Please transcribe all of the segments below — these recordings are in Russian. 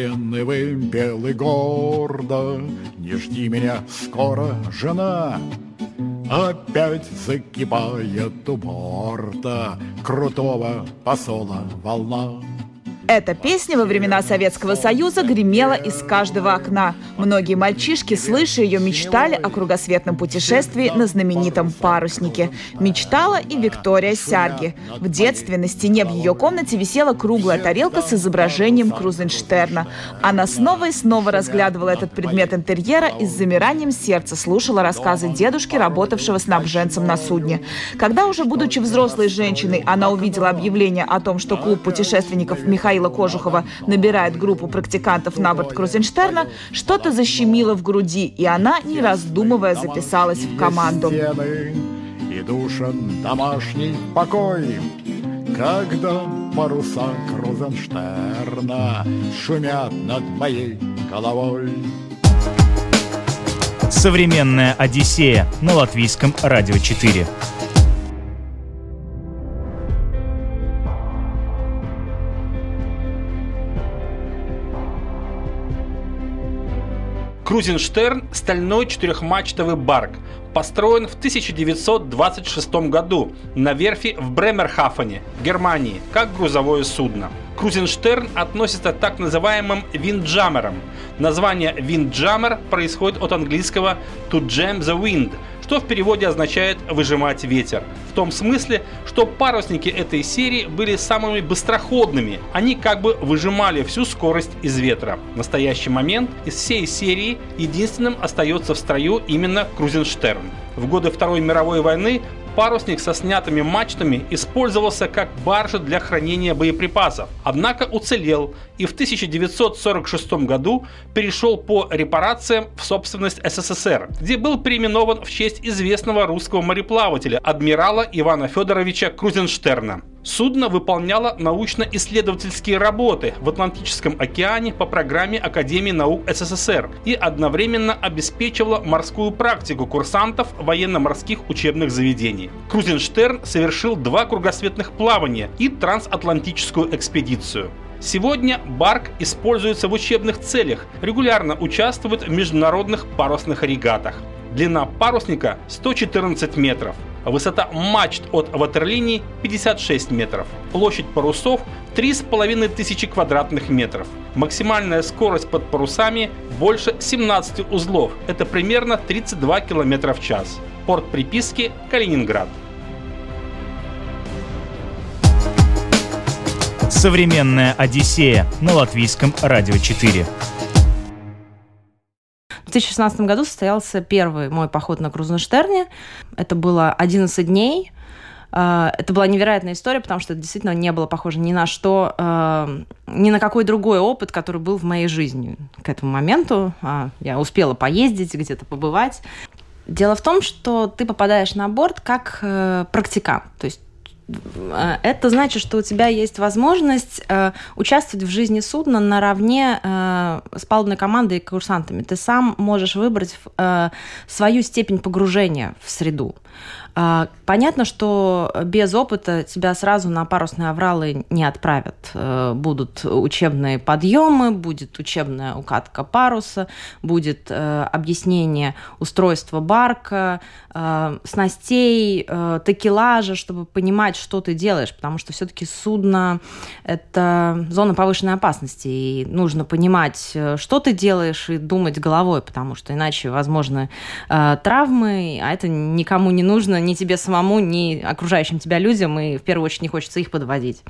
Расправленный вымпел гордо Не жди меня скоро, жена Опять закипает у борта Крутого посола волна Эта песня во времена Советского Союза гремела из каждого окна. Многие мальчишки, слыша ее, мечтали о кругосветном путешествии на знаменитом паруснике. Мечтала и Виктория Сярги. В детстве на стене в ее комнате висела круглая тарелка с изображением Крузенштерна. Она снова и снова разглядывала этот предмет интерьера и с замиранием сердца слушала рассказы дедушки, работавшего снабженцем на судне. Когда уже будучи взрослой женщиной, она увидела объявление о том, что клуб путешественников Михаила Кожухова набирает группу практикантов на борт Крузенштерна, что-то защемило в груди, и она, не раздумывая, записалась в команду. И душен домашний покой, когда паруса Крузенштерна шумят над моей головой. Современная Одиссея на латвийском радио 4. Крузенштерн – стальной четырехмачтовый барк, построен в 1926 году на верфи в Бремерхафене, Германии, как грузовое судно. Крузенштерн относится к так называемым виндджамерам. Название виндджамер происходит от английского to jam the wind, что в переводе означает «выжимать ветер». В том смысле, что парусники этой серии были самыми быстроходными. Они как бы выжимали всю скорость из ветра. В настоящий момент из всей серии единственным остается в строю именно Крузенштерн. В годы Второй мировой войны парусник со снятыми мачтами использовался как баржа для хранения боеприпасов, однако уцелел и в 1946 году перешел по репарациям в собственность СССР, где был переименован в честь известного русского мореплавателя адмирала Ивана Федоровича Крузенштерна. Судно выполняло научно-исследовательские работы в Атлантическом океане по программе Академии наук СССР и одновременно обеспечивало морскую практику курсантов военно-морских учебных заведений. Крузенштерн совершил два кругосветных плавания и трансатлантическую экспедицию. Сегодня Барк используется в учебных целях, регулярно участвует в международных парусных регатах. Длина парусника 114 метров. Высота мачт от ватерлинии 56 метров. Площадь парусов 3500 квадратных метров. Максимальная скорость под парусами больше 17 узлов. Это примерно 32 км в час. Порт приписки Калининград. Современная Одиссея на латвийском радио 4. В 2016 году состоялся первый мой поход на Крузенштерне. Это было 11 дней. А, это была невероятная история, потому что это действительно не было похоже ни на что, а, ни на какой другой опыт, который был в моей жизни к этому моменту. А, я успела поездить, где-то побывать. Дело в том, что ты попадаешь на борт как э, практикант. То есть это значит, что у тебя есть возможность э, участвовать в жизни судна наравне э, с палубной командой и курсантами. Ты сам можешь выбрать э, свою степень погружения в среду. А, понятно, что без опыта тебя сразу на парусные авралы не отправят. Э, будут учебные подъемы, будет учебная укатка паруса, будет э, объяснение устройства барка, э, снастей, такелажа, чтобы понимать, что ты делаешь, потому что все-таки судно – это зона повышенной опасности, и нужно понимать, что ты делаешь, и думать головой, потому что иначе возможны травмы, а это никому не нужно, ни тебе самому, ни окружающим тебя людям, и в первую очередь не хочется их подводить.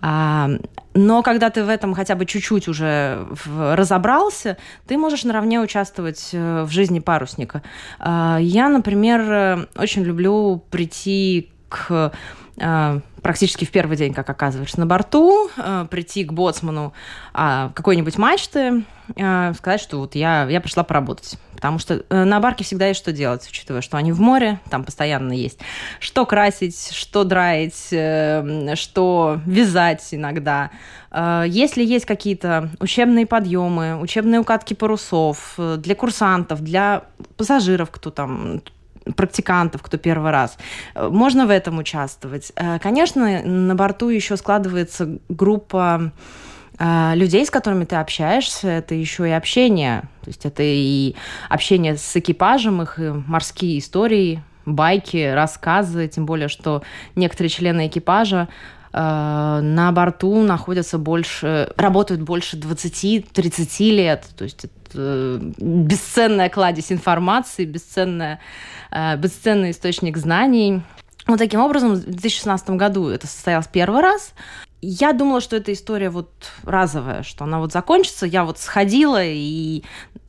А, но когда ты в этом хотя бы чуть-чуть уже разобрался, ты можешь наравне участвовать э, в жизни парусника. А, я, например, очень люблю прийти к э, практически в первый день, как оказываешься на борту, э, прийти к боцману э, какой-нибудь мачты, э, сказать, что вот я, я пришла поработать. Потому что на барке всегда есть что делать, учитывая, что они в море, там постоянно есть что красить, что драить, что вязать иногда. Если есть какие-то учебные подъемы, учебные укатки парусов для курсантов, для пассажиров, кто там практикантов, кто первый раз. Э, можно в этом участвовать. Э, конечно, на борту еще складывается группа э, людей, с которыми ты общаешься, это еще и общение. То есть это и общение с экипажем, их морские истории, байки, рассказы, тем более, что некоторые члены экипажа на борту находятся больше, работают больше 20-30 лет. То есть это бесценная кладезь информации, бесценная Э, бесценный источник знаний. Вот таким образом, в 2016 году это состоялось первый раз. Я думала, что эта история вот разовая, что она вот закончится. Я вот сходила, и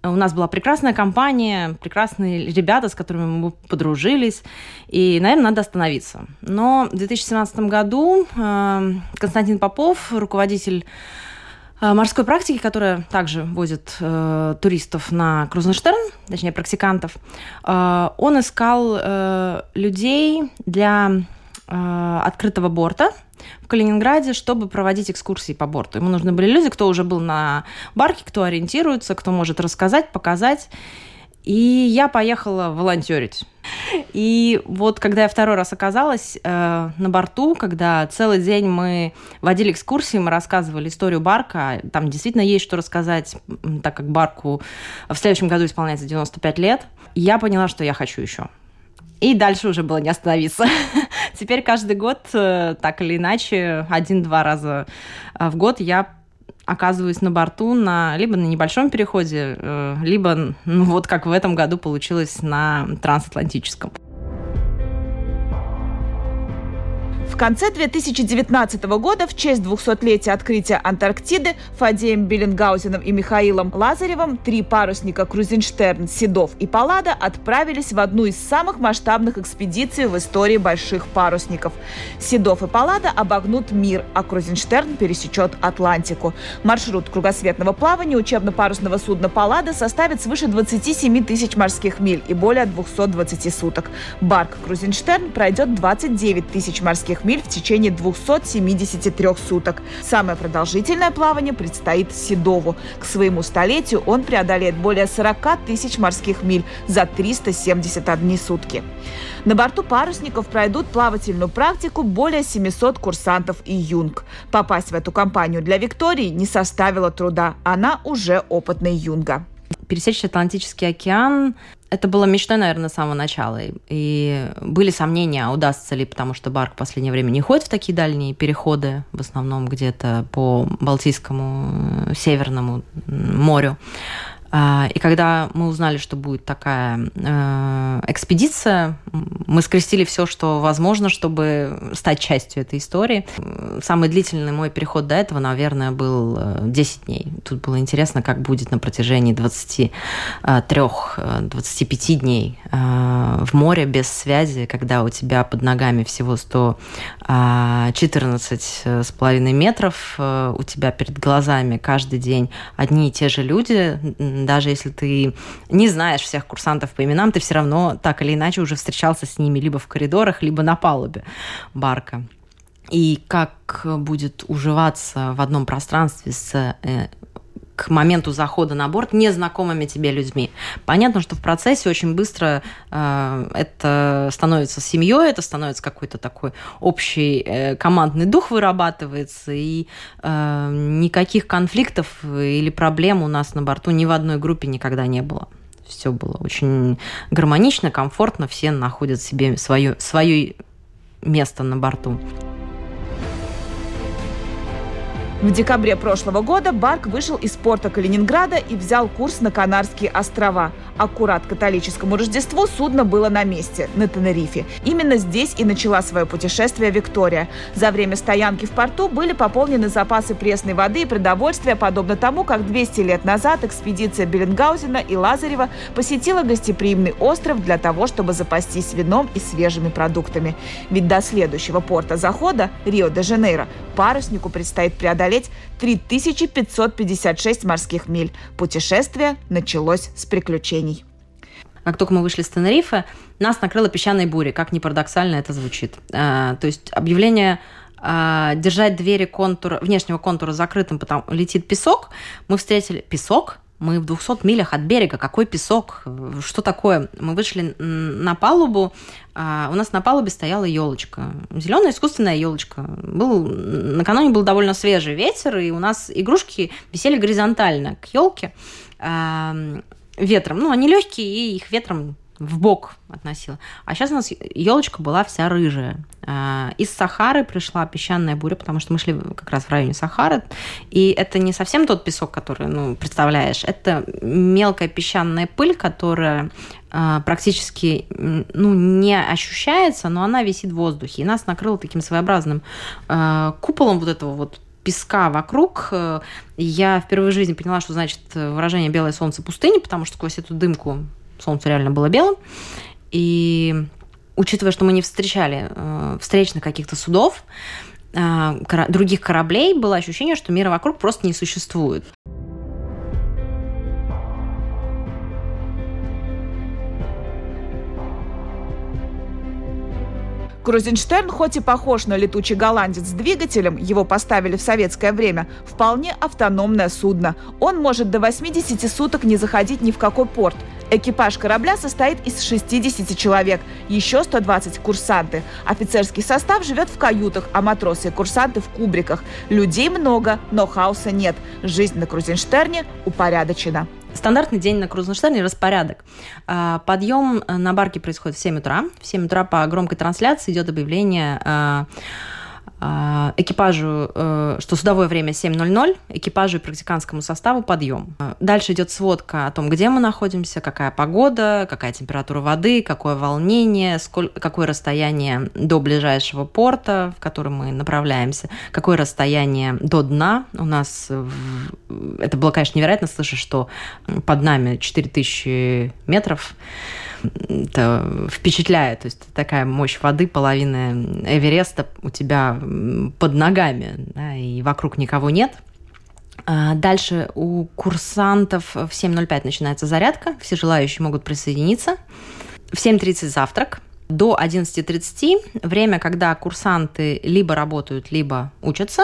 у нас была прекрасная компания, прекрасные ребята, с которыми мы подружились. И, наверное, надо остановиться. Но в 2017 году э, Константин Попов, руководитель морской практики, которая также возит э, туристов на Крузенштерн, точнее, практикантов, э, он искал э, людей для э, открытого борта в Калининграде, чтобы проводить экскурсии по борту. Ему нужны были люди, кто уже был на барке, кто ориентируется, кто может рассказать, показать. И я поехала волонтерить. И вот когда я второй раз оказалась э, на борту, когда целый день мы водили экскурсии, мы рассказывали историю барка, там действительно есть что рассказать, так как барку в следующем году исполняется 95 лет, я поняла, что я хочу еще. И дальше уже было не остановиться. Теперь каждый год, э, так или иначе, один-два раза э, в год я оказываюсь на борту на либо на небольшом переходе, э, либо, ну, вот как в этом году получилось на трансатлантическом. Конце 2019 года в честь 200-летия открытия Антарктиды Фадеем Беллингаузеном и Михаилом Лазаревым три парусника Крузенштерн, Седов и Паллада отправились в одну из самых масштабных экспедиций в истории больших парусников. Седов и Паллада обогнут мир, а Крузенштерн пересечет Атлантику. Маршрут кругосветного плавания учебно-парусного судна Паллада составит свыше 27 тысяч морских миль и более 220 суток. Барк Крузенштерн пройдет 29 тысяч морских миль миль в течение 273 суток. Самое продолжительное плавание предстоит Седову. К своему столетию он преодолеет более 40 тысяч морских миль за 371 сутки. На борту парусников пройдут плавательную практику более 700 курсантов и юнг. Попасть в эту компанию для Виктории не составило труда. Она уже опытный юнга. Пересечь Атлантический океан это было мечтой, наверное, с самого начала. И были сомнения, удастся ли, потому что Барк в последнее время не ходит в такие дальние переходы, в основном где-то по Балтийскому, э, Северному морю. А, и когда мы узнали, что будет такая э, экспедиция, мы скрестили все, что возможно, чтобы стать частью этой истории. Самый длительный мой переход до этого, наверное, был 10 э, дней. Тут было интересно, как будет на протяжении 23-25 э, дней в море без связи, когда у тебя под ногами всего 114 с половиной метров, у тебя перед глазами каждый день одни и те же люди, даже если ты не знаешь всех курсантов по именам, ты все равно так или иначе уже встречался с ними либо в коридорах, либо на палубе барка. И как будет уживаться в одном пространстве с э, к моменту захода на борт незнакомыми тебе людьми. Понятно, что в процессе очень быстро э, это становится семьей, это становится какой-то такой общий э, командный дух вырабатывается, и э, никаких конфликтов или проблем у нас на борту ни в одной группе никогда не было. Все было очень гармонично, комфортно, все находят себе свое, свое место на борту. В декабре прошлого года Барк вышел из порта Калининграда и взял курс на Канарские острова. Аккурат католическому Рождеству судно было на месте, на Тенерифе. Именно здесь и начала свое путешествие Виктория. За время стоянки в порту были пополнены запасы пресной воды и продовольствия, подобно тому, как 200 лет назад экспедиция Беленгаузена и Лазарева посетила гостеприимный остров для того, чтобы запастись вином и свежими продуктами. Ведь до следующего порта захода, Рио-де-Жанейро, паруснику предстоит преодолеть преодолеть 3556 морских миль. Путешествие началось с приключений. Как только мы вышли с Тенерифе, нас накрыла песчаной бурей, как ни парадоксально это звучит. А, то есть объявление а, держать двери контура, внешнего контура закрытым, потому летит песок. Мы встретили песок, мы в 200 милях от берега. Какой песок? Что такое? Мы вышли на палубу. А, у нас на палубе стояла елочка. Зеленая искусственная елочка. Был, накануне был довольно свежий ветер, и у нас игрушки висели горизонтально к елке а, ветром. Ну, они легкие, и их ветром в бок относила. А сейчас у нас елочка была вся рыжая. А, из Сахары пришла песчаная буря, потому что мы шли как раз в районе Сахары. И это не совсем тот песок, который, ну, представляешь. Это мелкая песчаная пыль, которая а, практически ну, не ощущается, но она висит в воздухе. И нас накрыло таким своеобразным а, куполом вот этого вот песка вокруг. Я впервые в жизни поняла, что значит выражение «белое солнце пустыни», потому что сквозь эту дымку солнце реально было белым. И учитывая, что мы не встречали э, встречных каких-то судов, э, кора- других кораблей, было ощущение, что мира вокруг просто не существует. Крузенштерн, хоть и похож на летучий голландец с двигателем, его поставили в советское время, вполне автономное судно. Он может до 80 суток не заходить ни в какой порт. Экипаж корабля состоит из 60 человек, еще 120 курсанты. Офицерский состав живет в каютах, а матросы и курсанты в кубриках. Людей много, но хаоса нет. Жизнь на Крузенштерне упорядочена. Стандартный день на Крузенштерне – распорядок. А, подъем на барке происходит в 7 утра. В 7 утра по громкой трансляции идет объявление а, экипажу, э, что судовое время 7.00, экипажу и практиканскому составу подъем. Дальше идет сводка о том, где мы находимся, какая погода, какая температура воды, какое волнение, сколько, какое расстояние до ближайшего порта, в который мы направляемся, какое расстояние до дна. У нас это было, конечно, невероятно слышать, что под нами 4000 метров это впечатляет. То есть такая мощь воды, половина Эвереста у тебя под ногами, да, и вокруг никого нет. А дальше у курсантов в 7.05 начинается зарядка, все желающие могут присоединиться. В 7.30 завтрак, до 11.30 время, когда курсанты либо работают, либо учатся.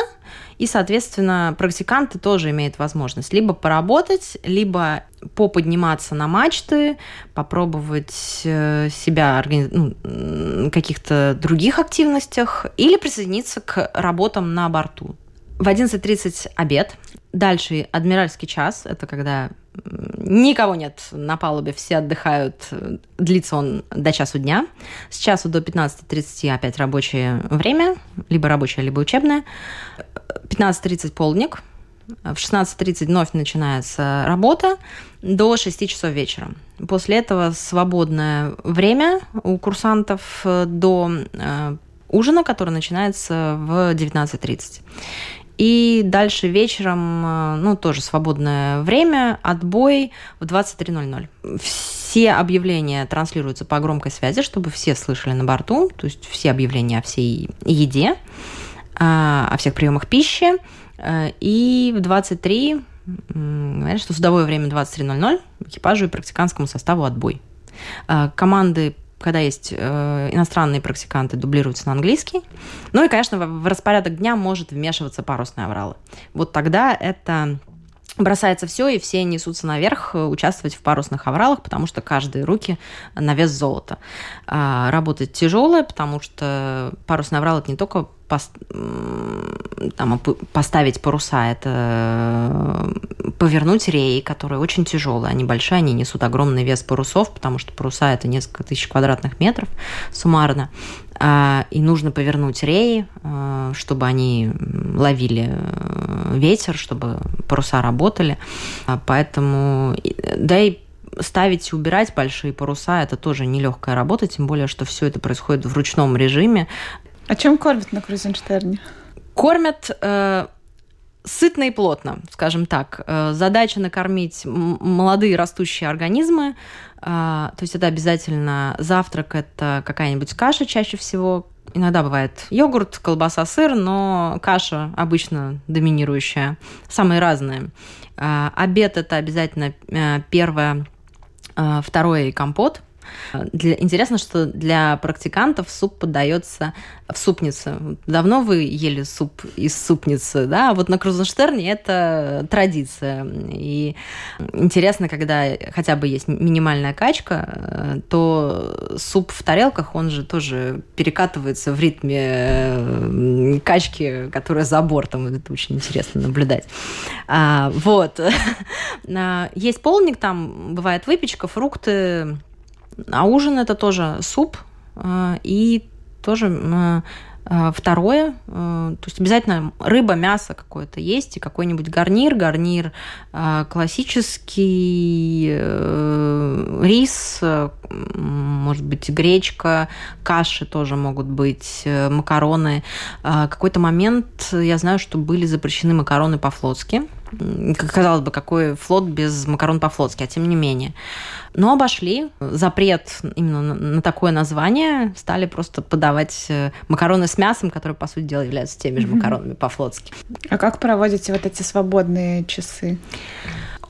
И, соответственно, практиканты тоже имеют возможность либо поработать, либо поподниматься на мачты, попробовать э, себя ну, в каких-то других активностях или присоединиться к работам на борту. В 11.30 обед. Дальше адмиральский час. Это когда Никого нет на палубе, все отдыхают. Длится он до часу дня. С часу до 15.30 опять рабочее время, либо рабочее, либо учебное. 15.30 полдник. В 16.30 вновь начинается работа до 6 часов вечера. После этого свободное время у курсантов до э, ужина, который начинается в 19.30. И дальше вечером, э, ну, тоже свободное время, отбой в 23.00. Все объявления транслируются по громкой связи, чтобы все слышали на борту, то есть все объявления о всей еде, о всех приемах пищи. Э, и в 23 говорят, что судовое время 23.00, экипажу и практиканскому составу отбой. Э, команды когда есть э, иностранные практиканты, дублируются на английский. Ну и, конечно, в, в распорядок дня может вмешиваться парусные авралы. Вот тогда это бросается все, и все несутся наверх э, участвовать в парусных авралах, потому что каждые руки на вес золота. А, работать тяжелое, потому что парусный аврал – это не только пос, там, поставить паруса, это повернуть реи, которые очень тяжелые, они большие, они несут огромный вес парусов, потому что паруса это несколько тысяч квадратных метров суммарно. А, и нужно повернуть реи, а, чтобы они ловили э, ветер, чтобы паруса работали. А, поэтому, да и ставить и убирать большие паруса – это тоже нелегкая работа, тем более, что все это происходит в ручном режиме. А чем кормят на Крузенштерне? Кормят э, сытно и плотно, скажем так. Э, задача накормить молодые растущие организмы. Э, то есть это обязательно завтрак, это какая-нибудь каша чаще всего. Иногда бывает йогурт, колбаса, сыр, но каша обычно доминирующая. Самые разные. Э, обед это обязательно первое а, второй компот. Для, интересно, что для практикантов суп подается в супнице. Давно вы ели суп из супницы, да? Вот на Крузенштерне это традиция. И интересно, когда хотя бы есть минимальная качка, то суп в тарелках, он же тоже перекатывается в ритме э, качки, которая за бортом. Это очень интересно наблюдать. А, вот. А, есть полник, там бывает выпечка, фрукты, а ужин это тоже суп э, и тоже э, э, Второе, то есть обязательно рыба, мясо какое-то есть, и какой-нибудь гарнир, гарнир классический, рис, может быть, гречка, каши тоже могут быть, макароны. Какой-то момент я знаю, что были запрещены макароны по-флотски, казалось бы, какой флот без макарон по-флотски, а тем не менее. Но обошли запрет именно на такое название, стали просто подавать э, макароны с мясом, которые, по сути дела, являются теми же макаронами по-флотски. А как проводите вот эти свободные часы?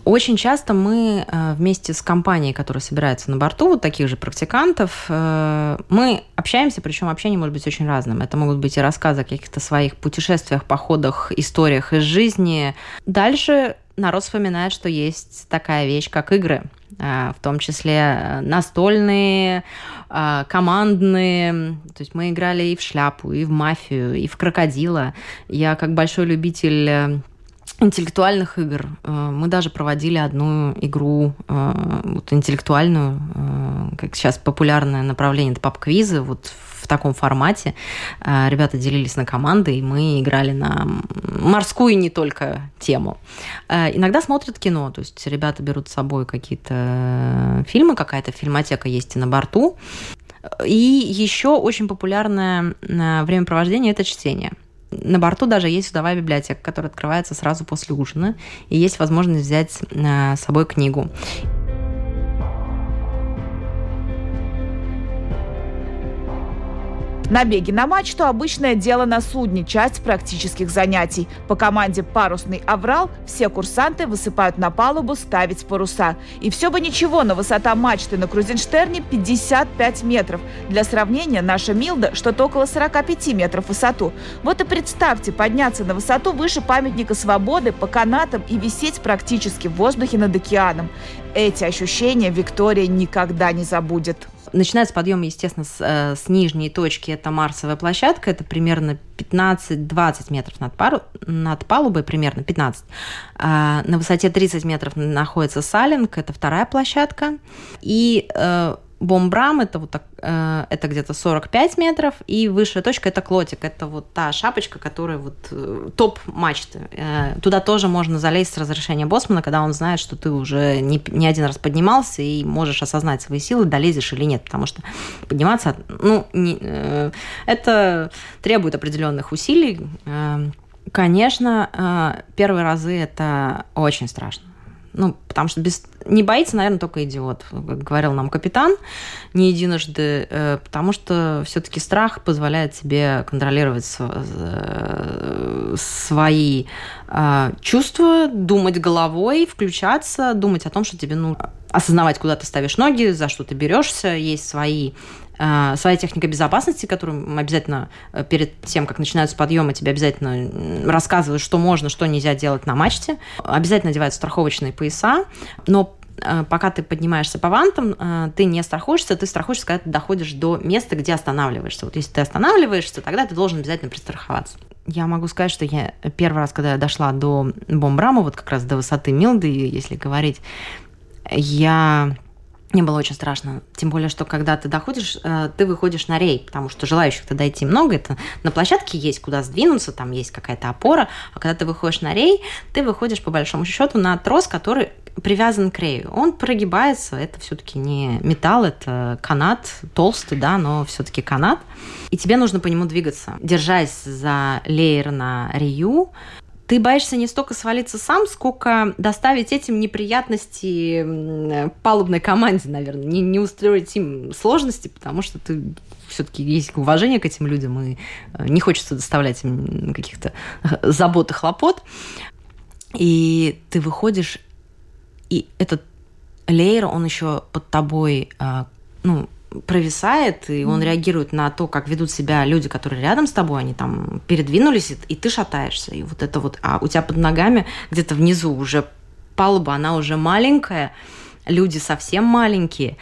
Очень часто мы э, вместе с компанией, которая собирается на борту, вот таких же практикантов, э, мы общаемся, причем общение может быть очень разным. Это могут быть и рассказы о каких-то своих путешествиях, походах, историях из жизни. Дальше народ вспоминает, что есть такая вещь, как игры, э, в том числе настольные, командные. То есть мы играли и в шляпу, и в мафию, и в крокодила. Я как большой любитель интеллектуальных игр. Э, мы даже проводили одну игру э, вот, интеллектуальную, э, как сейчас популярное направление, это пап-квизы, вот в таком формате. Ребята делились на команды, и мы играли на морскую и не только тему. Иногда смотрят кино, то есть ребята берут с собой какие-то фильмы, какая-то фильмотека есть и на борту. И еще очень популярное времяпровождение – это чтение – на борту даже есть судовая библиотека, которая открывается сразу после ужина, и есть возможность взять э, с собой книгу. Набеги на мачту – обычное дело на судне, часть практических занятий. По команде «Парусный аврал» все курсанты высыпают на палубу ставить паруса. И все бы ничего, но высота мачты на Крузенштерне 55 метров. Для сравнения, наша Милда что-то около 45 метров в высоту. Вот и представьте, подняться на высоту выше памятника свободы по канатам и висеть практически в воздухе над океаном. Эти ощущения Виктория никогда не забудет. Начинается подъем, естественно, с, э, с нижней точки. Это Марсовая площадка. Это примерно 15-20 метров над, пару, над палубой, примерно 15. А, на высоте 30 метров находится Салинг. Это вторая площадка. И э, Бомбрам это вот так, э, это где-то 45 метров, и высшая точка это клотик, это вот та шапочка, которая вот э, топ мачты. Э, туда тоже можно залезть с разрешения Босмана, когда он знает, что ты уже не, не один раз поднимался и можешь осознать свои силы, долезешь или нет, потому что подниматься, ну, не, это требует определенных усилий. Конечно, первые разы это очень страшно ну, потому что без... не боится, наверное, только идиот, как говорил нам капитан не единожды, э, потому что все-таки страх позволяет себе контролировать э, свои э, чувства, думать головой, включаться, думать о том, что тебе ну осознавать, куда ты ставишь ноги, за что ты берешься, есть свои своя техника безопасности, которую обязательно э, перед тем, как начинаются подъемы, тебе обязательно рассказывают, что можно, что нельзя делать на мачте. Обязательно одевают страховочные пояса, но э, пока ты поднимаешься по вантам, э, ты не страхуешься, ты страхуешься, когда ты доходишь до места, где останавливаешься. Вот если ты останавливаешься, тогда ты должен обязательно пристраховаться. Я могу сказать, что я первый раз, когда я дошла до Бомбрама, вот как раз до высоты Милды, если говорить, я мне было очень страшно. Тем более, что когда ты доходишь, э, ты выходишь на рей, потому что желающих туда дойти много. Это на площадке есть куда сдвинуться, там есть какая-то опора. А когда ты выходишь на рей, ты выходишь по большому счету на трос, который привязан к рею. Он прогибается, это все-таки не металл, это канат, толстый, да, но все-таки канат. И тебе нужно по нему двигаться, держась за леер на рею, ты боишься не столько свалиться сам, сколько доставить этим неприятности палубной команде, наверное, не, не устроить им сложности, потому что ты все-таки есть уважение к этим людям, и э, не хочется доставлять им каких-то э, забот и хлопот. И ты выходишь, и этот лейер, он еще под тобой, э, ну, провисает, и он реагирует на то, как ведут себя люди, которые рядом с тобой, они там передвинулись, и ты шатаешься. И вот это вот, а у тебя под ногами где-то внизу уже палуба, она уже маленькая, люди совсем маленькие.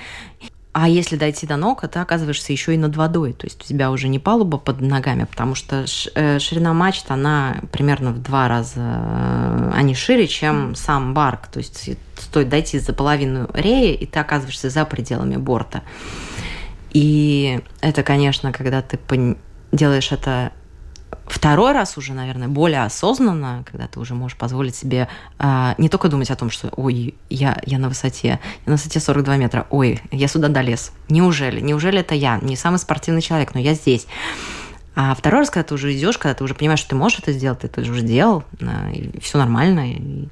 А если дойти до ног, ты оказываешься еще и над водой. То есть у тебя уже не палуба под ногами, потому что э, ширина мачт, она примерно в два раза, э, они шире, чем сам барк. То есть стоит дойти за половину реи, и ты оказываешься за пределами борта. И это, конечно, когда ты делаешь это второй раз уже, наверное, более осознанно, когда ты уже можешь позволить себе э, не только думать о том, что ой, я, я на высоте, я на высоте 42 метра, ой, я сюда долез. Неужели? Неужели это я? Не самый спортивный человек, но я здесь. А второй раз, когда ты уже идешь, когда ты уже понимаешь, что ты можешь это сделать, ты это уже сделал, э, и все нормально, и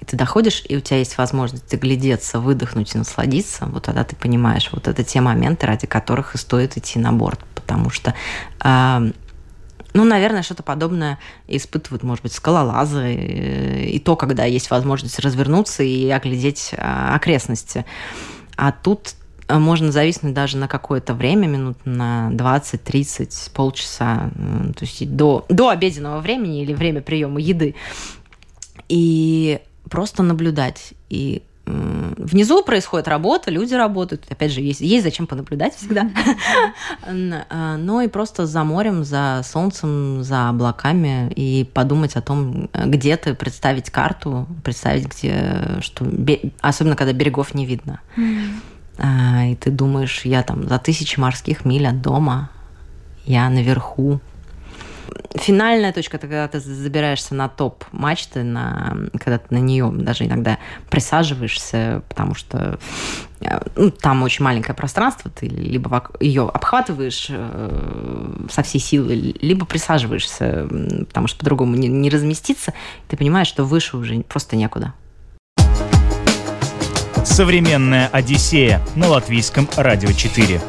и ты доходишь, и у тебя есть возможность глядеться, выдохнуть и насладиться, вот тогда ты понимаешь, вот это те моменты, ради которых и стоит идти на борт, потому что э, ну, наверное, что-то подобное испытывают, может быть, скалолазы, и то, когда есть возможность развернуться и оглядеть а, окрестности. А тут можно зависнуть даже на какое-то время, минут на 20, 30, полчаса, то есть до, до обеденного времени или время приема еды. И просто наблюдать. И внизу происходит работа, люди работают. Опять же, есть, есть зачем понаблюдать всегда. А, но и просто за морем, за солнцем, за облаками и подумать о том, где ты, представить карту, представить, где, что, особенно когда берегов не видно. А, и ты думаешь, я там за тысячи морских миль от дома, я наверху, финальная точка, когда ты забираешься на топ мачты, на, когда ты на нее даже иногда присаживаешься, потому что э, ну, там очень маленькое пространство, ты либо ее обхватываешь э, со всей силы, либо присаживаешься, потому что по-другому не, не разместиться, ты понимаешь, что выше уже просто некуда. Современная Одиссея на латвийском радио 4.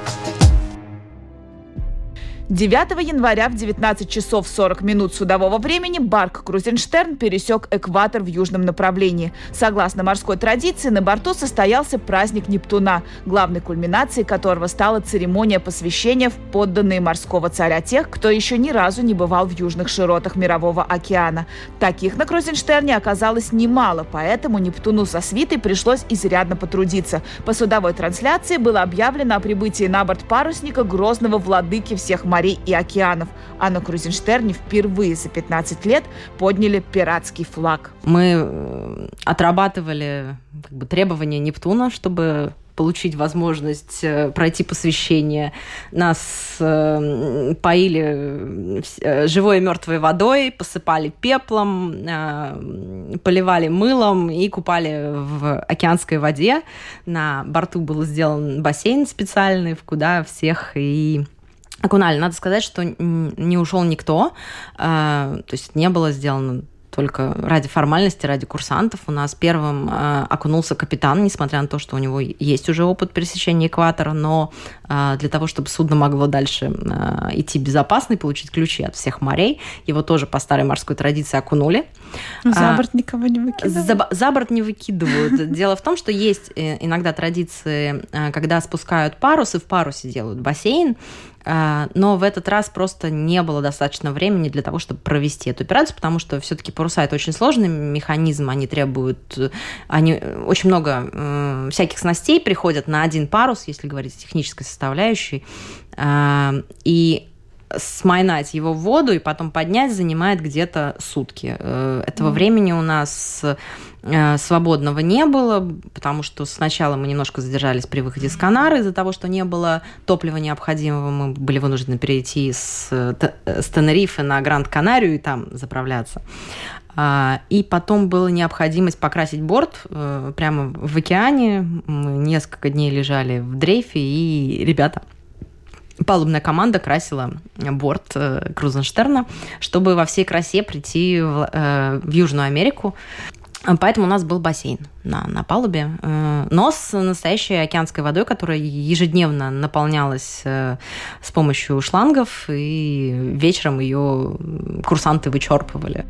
9 января в 19 часов 40 минут судового времени барк Крузенштерн пересек экватор в южном направлении. Согласно морской традиции, на борту состоялся праздник Нептуна, главной кульминацией которого стала церемония посвящения в подданные морского царя тех, кто еще ни разу не бывал в южных широтах Мирового океана. Таких на Крузенштерне оказалось немало, поэтому Нептуну со свитой пришлось изрядно потрудиться. По судовой трансляции было объявлено о прибытии на борт парусника грозного владыки всех морей морей и океанов, а на Крузенштерне впервые за 15 лет подняли пиратский флаг. Мы э, отрабатывали как бы, требования Нептуна, чтобы получить возможность э, пройти посвящение. Нас э, поили э, живой и мертвой водой, посыпали пеплом, э, поливали мылом и купали в океанской воде. На борту был сделан бассейн специальный, куда всех и окунали. Надо сказать, что не ушел никто, а, то есть не было сделано только ради формальности, ради курсантов. У нас первым э, окунулся капитан, несмотря на то, что у него есть уже опыт пересечения экватора, но э, для того, чтобы судно могло дальше э, идти безопасно и получить ключи от всех морей, его тоже по старой морской традиции окунули. За борт никого не выкидывают? За, за борт не выкидывают. Дело в том, что есть иногда традиции, когда спускают парус и в парусе делают бассейн, но в этот раз просто не было достаточно времени для того, чтобы провести эту операцию, потому что все-таки паруса это очень сложный механизм, они требуют, они очень много э, всяких снастей приходят на один парус, если говорить о технической составляющей, а, и смайнать его в воду и потом поднять занимает где-то сутки. Э, этого mm. времени у нас э, свободного не было, потому что сначала мы немножко задержались при выходе с Канары из-за того, что не было топлива необходимого. Мы были вынуждены перейти с, с Тенерифе на Гранд-Канарию и там заправляться. А, и потом была необходимость покрасить борт э, прямо в океане. Мы несколько дней лежали в дрейфе, и ребята палубная команда красила борт э, Крузенштерна, чтобы во всей красе прийти в, э, в Южную Америку. Поэтому у нас был бассейн на, на палубе, э, но с настоящей океанской водой, которая ежедневно наполнялась э, с помощью шлангов, и вечером ее курсанты вычерпывали.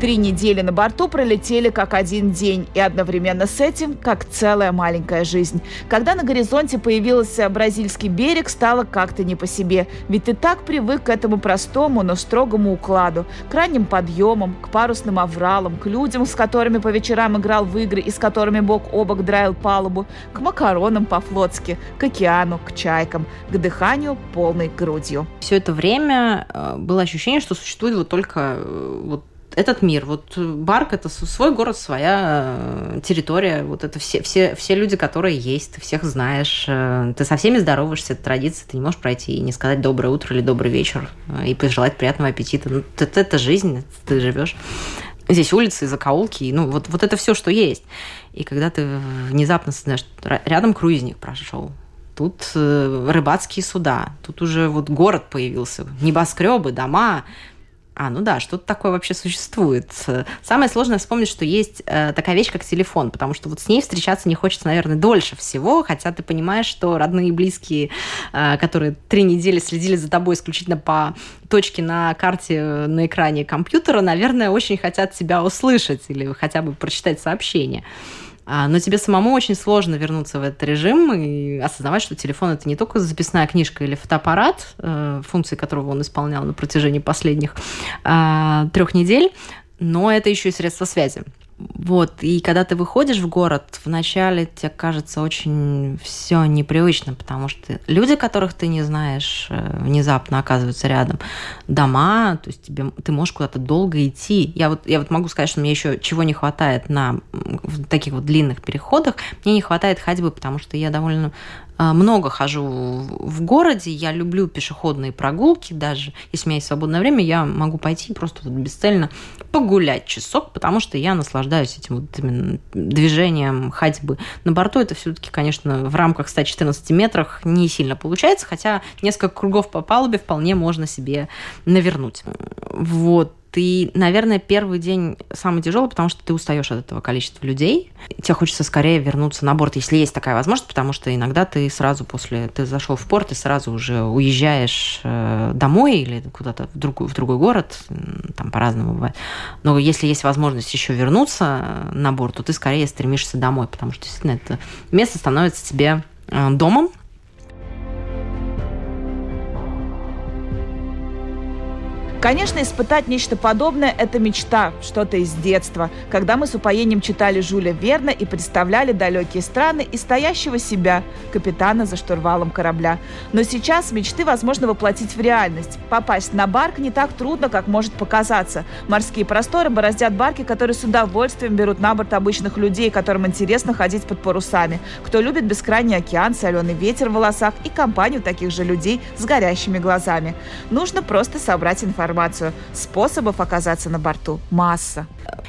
Три недели на борту пролетели как один день, и одновременно с этим как целая маленькая жизнь. Когда на горизонте появился бразильский берег, стало как-то не по себе. Ведь ты так привык к этому простому, но строгому укладу, к ранним подъемам, к парусным авралам, к людям, с которыми по вечерам играл в игры и с которыми бок о бок драил палубу, к макаронам по-флотски, к океану, к чайкам, к дыханию полной грудью. Все это время э, было ощущение, что существует вот только э, вот этот мир. Вот Барк – это свой город, своя э, территория. Вот это все, все, все люди, которые есть, ты всех знаешь. Э, ты со всеми здороваешься, это традиция. Ты не можешь пройти и не сказать «доброе утро» или «добрый вечер» э, и пожелать приятного аппетита. Ну, это, это жизнь, ты живешь. Здесь улицы, закоулки, ну вот, вот это все, что есть. И когда ты внезапно знаешь, рядом круизник прошел, тут рыбацкие суда, тут уже вот город появился, небоскребы, дома, а, ну да, что-то такое вообще существует. Самое сложное вспомнить, что есть э, такая вещь, как телефон, потому что вот с ней встречаться не хочется, наверное, дольше всего, хотя ты понимаешь, что родные и близкие, э, которые три недели следили за тобой исключительно по точке на карте э, на экране компьютера, наверное, очень хотят тебя услышать или хотя бы прочитать сообщение. А, но тебе самому очень сложно вернуться в этот режим и осознавать, что телефон это не только записная книжка или фотоаппарат, э, функции которого он исполнял на протяжении последних а, трех недель, но это еще и средство связи. Вот, и когда ты выходишь в город, вначале тебе кажется очень все непривычно, потому что люди, которых ты не знаешь, э, внезапно оказываются рядом. Дома, то есть тебе, ты можешь куда-то долго идти. Я вот, я вот могу сказать, что мне еще чего не хватает на таких вот длинных переходах. Мне не хватает ходьбы, потому что я довольно много хожу в городе, я люблю пешеходные прогулки даже. Если у меня есть свободное время, я могу пойти просто вот бесцельно погулять часок, потому что я наслаждаюсь этим вот именно движением ходьбы. На борту это все-таки, конечно, в рамках 114 метрах не сильно получается, хотя несколько кругов по палубе вполне можно себе навернуть. Вот ты, наверное, первый день самый тяжелый, потому что ты устаешь от этого количества людей. Тебе хочется скорее вернуться на борт, если есть такая возможность, потому что иногда ты сразу после... Ты зашел в порт и сразу уже уезжаешь э, домой или куда-то в другой, в другой город, там по-разному бывает. Но если есть возможность еще вернуться на борт, то ты скорее стремишься домой, потому что действительно это место становится тебе э, домом, Конечно, испытать нечто подобное – это мечта, что-то из детства, когда мы с упоением читали Жюля Верна и представляли далекие страны и стоящего себя, капитана за штурвалом корабля. Но сейчас мечты возможно воплотить в реальность. Попасть на барк не так трудно, как может показаться. Морские просторы бороздят барки, которые с удовольствием берут на борт обычных людей, которым интересно ходить под парусами. Кто любит бескрайний океан, соленый ветер в волосах и компанию таких же людей с горящими глазами. Нужно просто собрать информацию информацию. Способов оказаться на борту масса.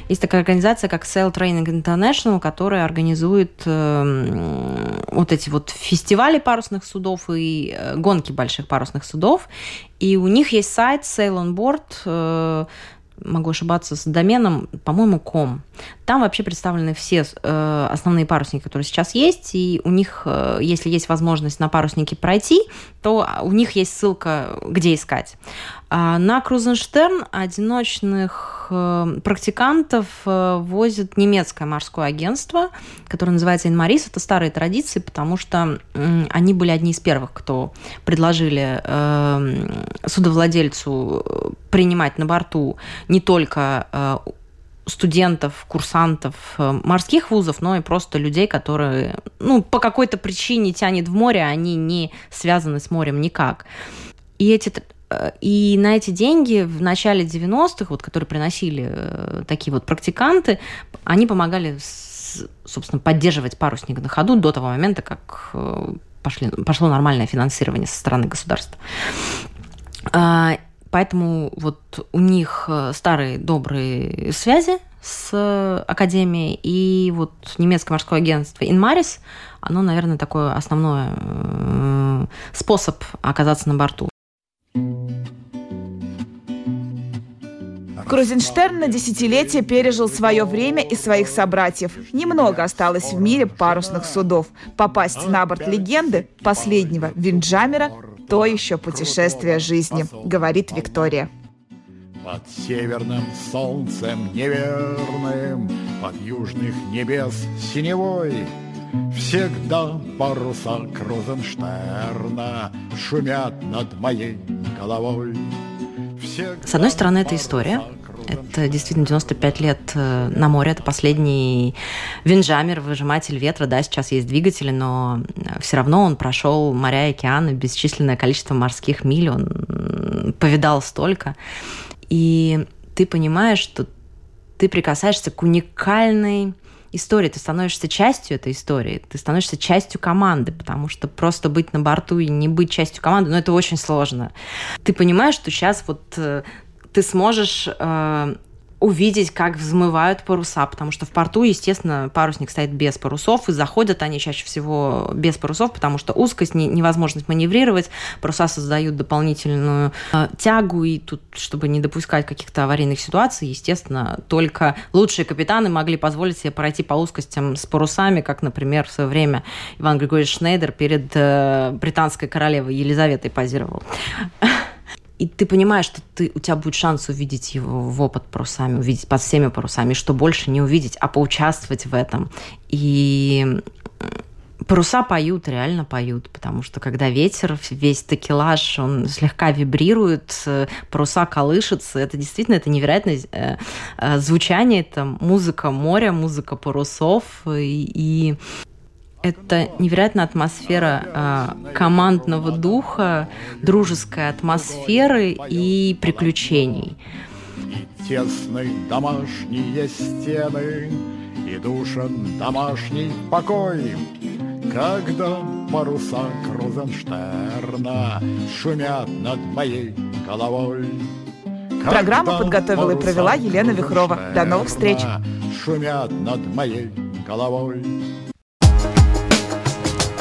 Есть такая организация, как Sail Training International, которая организует э, вот эти вот фестивали парусных судов и э, гонки больших парусных судов. И у них есть сайт Sail on Board, э, могу ошибаться с доменом, по-моему, ком. Там вообще представлены все э, основные парусники, которые сейчас есть, и у них, э, если есть возможность на паруснике пройти, то у них есть ссылка, где искать. А на Крузенштерн одиночных э, практикантов э, возит немецкое морское агентство, которое называется Инмарис. Это старые традиции, потому что они были одни из первых, кто предложили э, судовладельцу принимать на борту не только студентов, курсантов морских вузов, но и просто людей, которые ну, по какой-то причине тянет в море, они не связаны с морем никак. И эти Э, и на эти деньги в начале 90-х, вот, которые приносили э, такие вот практиканты, они помогали, собственно, поддерживать парусник на ходу до того момента, как э, пошли, пошло нормальное финансирование со стороны государства. А, поэтому вот у них старые добрые связи с Академией, и вот немецкое морское агентство Инмарис, оно, наверное, такой основной способ оказаться на борту. Крузенштерн на десятилетие пережил свое время и своих собратьев. Немного осталось в мире парусных судов. Попасть на борт легенды, последнего Винджамера, то еще путешествие жизни, говорит Виктория. Под северным солнцем неверным, Под южных небес синевой, Всегда паруса Крузенштерна Шумят над моей головой. С одной стороны, это история, это действительно 95 лет э, на море. Это последний винджамер, выжиматель ветра. Да, сейчас есть двигатели, но э, все равно он прошел моря и океаны, бесчисленное количество морских миль. Он повидал столько. И ты понимаешь, что ты прикасаешься к уникальной истории, ты становишься частью этой истории, ты становишься частью команды, потому что просто быть на борту и не быть частью команды, ну, это очень сложно. Ты понимаешь, что сейчас вот э, ты сможешь э, увидеть, как взмывают паруса, потому что в порту, естественно, парусник стоит без парусов, и заходят они чаще всего без парусов, потому что узкость, невозможность маневрировать, паруса создают дополнительную э, тягу, и тут, чтобы не допускать каких-то аварийных ситуаций, естественно, только лучшие капитаны могли позволить себе пройти по узкостям с парусами, как, например, в свое время Иван Григорьевич Шнейдер перед э, британской королевой Елизаветой позировал и ты понимаешь, что ты, у тебя будет шанс увидеть его в опыт парусами, увидеть под всеми парусами, что больше не увидеть, а поучаствовать в этом. И паруса поют, реально поют, потому что когда ветер, весь такелаж, он слегка вибрирует, паруса колышутся, это действительно это невероятное э, э, звучание, это музыка моря, музыка парусов, и, и это невероятная атмосфера э, командного духа, дружеской атмосферы и приключений. И тесны домашние стены, и душен домашний покой, когда паруса Крузенштерна шумят над моей головой. Программу подготовила и провела Елена Вихрова. До новых встреч! Шумят над моей головой.